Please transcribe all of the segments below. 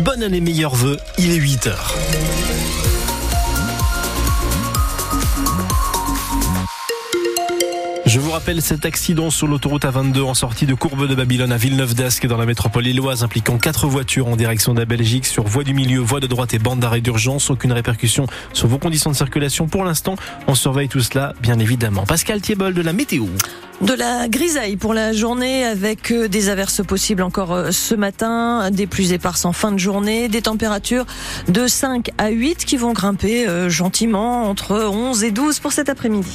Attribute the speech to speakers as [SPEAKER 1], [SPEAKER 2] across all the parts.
[SPEAKER 1] bonne année, meilleurs vœux. Il est 8 vous rappelle cet accident sur l'autoroute A22 en sortie de Courbe de Babylone à Villeneuve d'Ascq dans la métropole illoise impliquant quatre voitures en direction de la Belgique sur voie du milieu, voie de droite et bande d'arrêt d'urgence. Aucune répercussion sur vos conditions de circulation pour l'instant. On surveille tout cela, bien évidemment. Pascal Thiebol de la météo.
[SPEAKER 2] De la grisaille pour la journée avec euh, des averses possibles encore euh, ce matin, des pluies éparses en fin de journée, des températures de 5 à 8 qui vont grimper euh, gentiment entre 11 et 12 pour cet après-midi.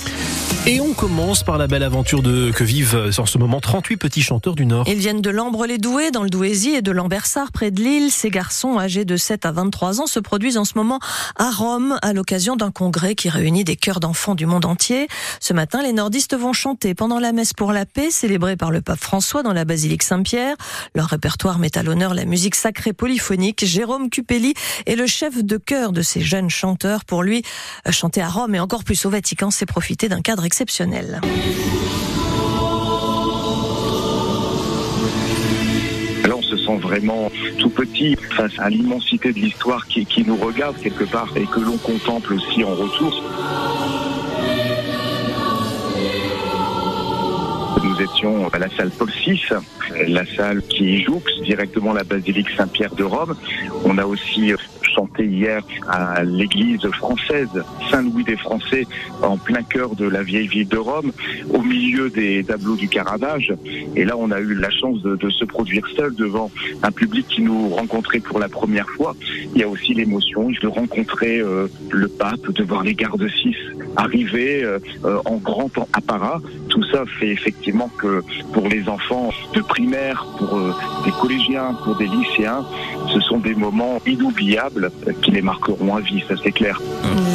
[SPEAKER 1] Et on commence par la belle aventure de que vivent en ce moment 38 petits chanteurs du Nord.
[SPEAKER 2] Ils viennent de l'Ambre-les-Doués dans le Douaisis et de Lambersart près de Lille. Ces garçons âgés de 7 à 23 ans se produisent en ce moment à Rome à l'occasion d'un congrès qui réunit des chœurs d'enfants du monde entier. Ce matin, les nordistes vont chanter pendant la messe pour la paix célébrée par le pape François dans la basilique Saint-Pierre. Leur répertoire met à l'honneur la musique sacrée polyphonique. Jérôme Cupelli est le chef de chœur de ces jeunes chanteurs. Pour lui, chanter à Rome et encore plus au Vatican, c'est profiter d'un cadre exceptionnel.
[SPEAKER 3] Là, on se sent vraiment tout petit face à l'immensité de l'histoire qui, qui nous regarde quelque part et que l'on contemple aussi en retour. Nous étions à la salle Paul VI, la salle qui jouxte directement la basilique Saint-Pierre de Rome. On a aussi chanté hier à l'église française Saint-Louis des Français en plein cœur de la vieille ville de Rome, au milieu des tableaux du Caravage. Et là, on a eu la chance de, se produire seul devant un public qui nous rencontrait pour la première fois. Il y a aussi l'émotion de rencontrer euh, le pape, de voir les gardes six arriver euh, euh, en grand apparat. Tout ça fait effectivement que pour les enfants de primaire, pour des collégiens, pour des lycéens, ce sont des moments inoubliables qui les marqueront à vie, ça c'est clair.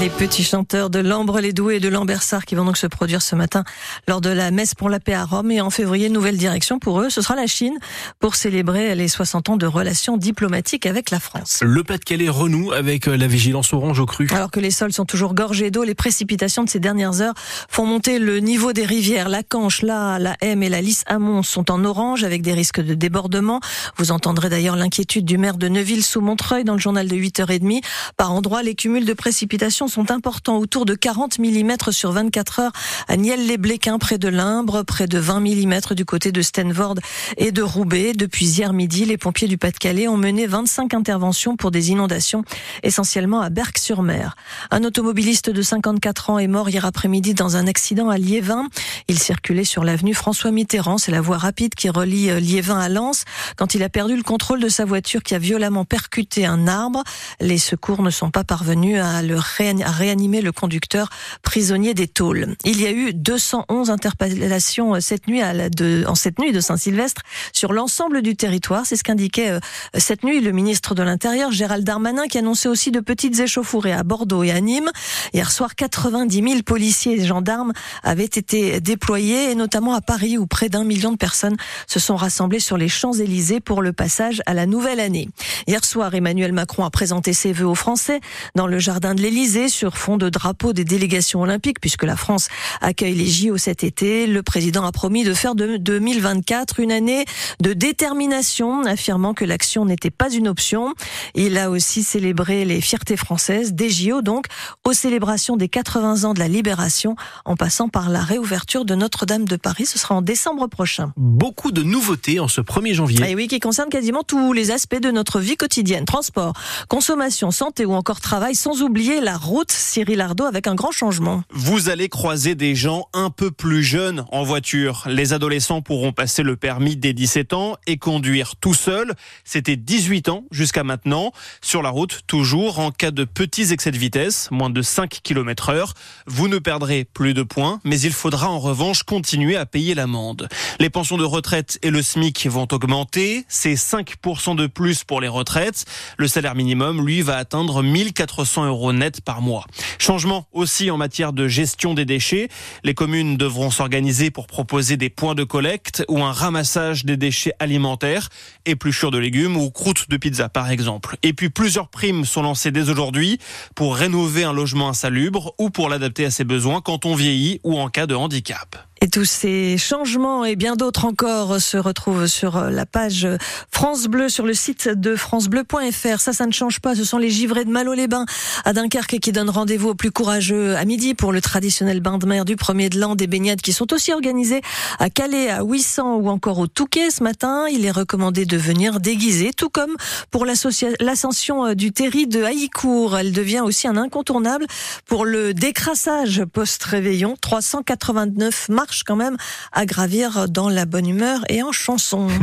[SPEAKER 2] Les petits chanteurs de l'Ambre, les Doués et de l'Ambersart qui vont donc se produire ce matin lors de la messe pour la paix à Rome et en février, nouvelle direction pour eux, ce sera la Chine pour célébrer les 60 ans de relations diplomatiques avec la France.
[SPEAKER 1] Le Pas-de-Calais renoue avec la vigilance orange au cru.
[SPEAKER 2] Alors que les sols sont toujours gorgés d'eau, les précipitations de ces dernières heures font monter le niveau des rivières. La Canche, la, la M et la Lys Amont sont en orange avec des risques de débordement. Vous entendrez d'ailleurs l'inquiétude du maire de Neuville sous Montreuil dans le journal de 8h30. Par endroits, les cumuls de précipitations sont importants, autour de 40 mm sur 24 heures à Niel-les-Bléquins près de Limbre, près de 20 mm du côté de Stenvord et de Roubaix. Depuis hier midi, les pompiers du Pas-de-Calais ont mené 25 interventions pour des inondations, essentiellement à Berck-sur-Mer. Un automobiliste de 54 ans est mort hier après-midi dans un accident à Liévin. Il circulait sur l'avenue François Mitterrand, c'est la voie rapide qui relie Liévin à Lens, quand il a perdu le contrôle de sa voiture qui a violemment percuté un arbre. Les secours ne sont pas parvenus à, le réanimer le conducteur prisonnier des tôles. Il y a eu 211 interpellations cette nuit à la de, en cette nuit de Saint-Sylvestre sur l'ensemble du territoire. C'est ce qu'indiquait cette nuit le ministre de l'Intérieur, Gérald Darmanin, qui annonçait aussi de petites échauffourées à Bordeaux et à Nîmes. Hier soir, 90 000 policiers et gendarmes avaient été déployés, et notamment à Paris, où près d'un million de personnes se sont rassemblées sur les Champs-Élysées pour le passage à la nouvelle année. Hier soir, Emmanuel Macron a présenté ses vœux aux Français dans le jardin de l'Élysée sur fond de drapeau des délégations olympiques, puisque la France accueille les JO cet été. Le président a promis de faire de 2024 une année de détermination, affirmant que l'action n'était pas une option. Il a aussi célébré les fiertés françaises des JO, donc aux célébrations des 80 ans de la libération, en passant par la réouverture de Notre-Dame de Paris. Ce sera en décembre prochain.
[SPEAKER 1] Beaucoup de nouveautés en ce 1er janvier.
[SPEAKER 2] Et oui, qui concerne quasiment tous les aspects de notre vie quotidienne. Transport, consommation, santé ou encore travail, sans oublier la route. Cyril Ardo avec un grand changement.
[SPEAKER 4] Vous allez croiser des gens un peu plus jeunes en voiture. Les adolescents pourront passer le permis dès 17 ans et conduire tout seul. C'était 18 ans jusqu'à maintenant. Sur la route, toujours en cas de petits excès de vitesse, moins de 5 km heure. Vous ne perdrez plus de points, mais il faudra en revanche continuer à payer l'amende. Les pensions de retraite et le SMIC vont augmenter. C'est 5% de plus pour les retraites. Le salaire minimum, lui, va atteindre 1400 euros net par mois. Changement aussi en matière de gestion des déchets. Les communes devront s'organiser pour proposer des points de collecte ou un ramassage des déchets alimentaires, épluchures de légumes ou croûtes de pizza par exemple. Et puis plusieurs primes sont lancées dès aujourd'hui pour rénover un logement insalubre ou pour l'adapter à ses besoins quand on vieillit ou en cas de handicap.
[SPEAKER 2] Et tous ces changements et bien d'autres encore se retrouvent sur la page France Bleu, sur le site de francebleu.fr. Ça, ça ne change pas. Ce sont les givrés de Malo-les-Bains à Dunkerque qui donnent rendez-vous aux plus courageux à midi pour le traditionnel bain de mer du premier de l'an. Des baignades qui sont aussi organisées à Calais, à 800 ou encore au Touquet ce matin. Il est recommandé de venir déguisé, tout comme pour l'ascension du Terry de Haïcourt. Elle devient aussi un incontournable pour le décrassage post-réveillon. 389 quand même à gravir dans la bonne humeur et en chanson.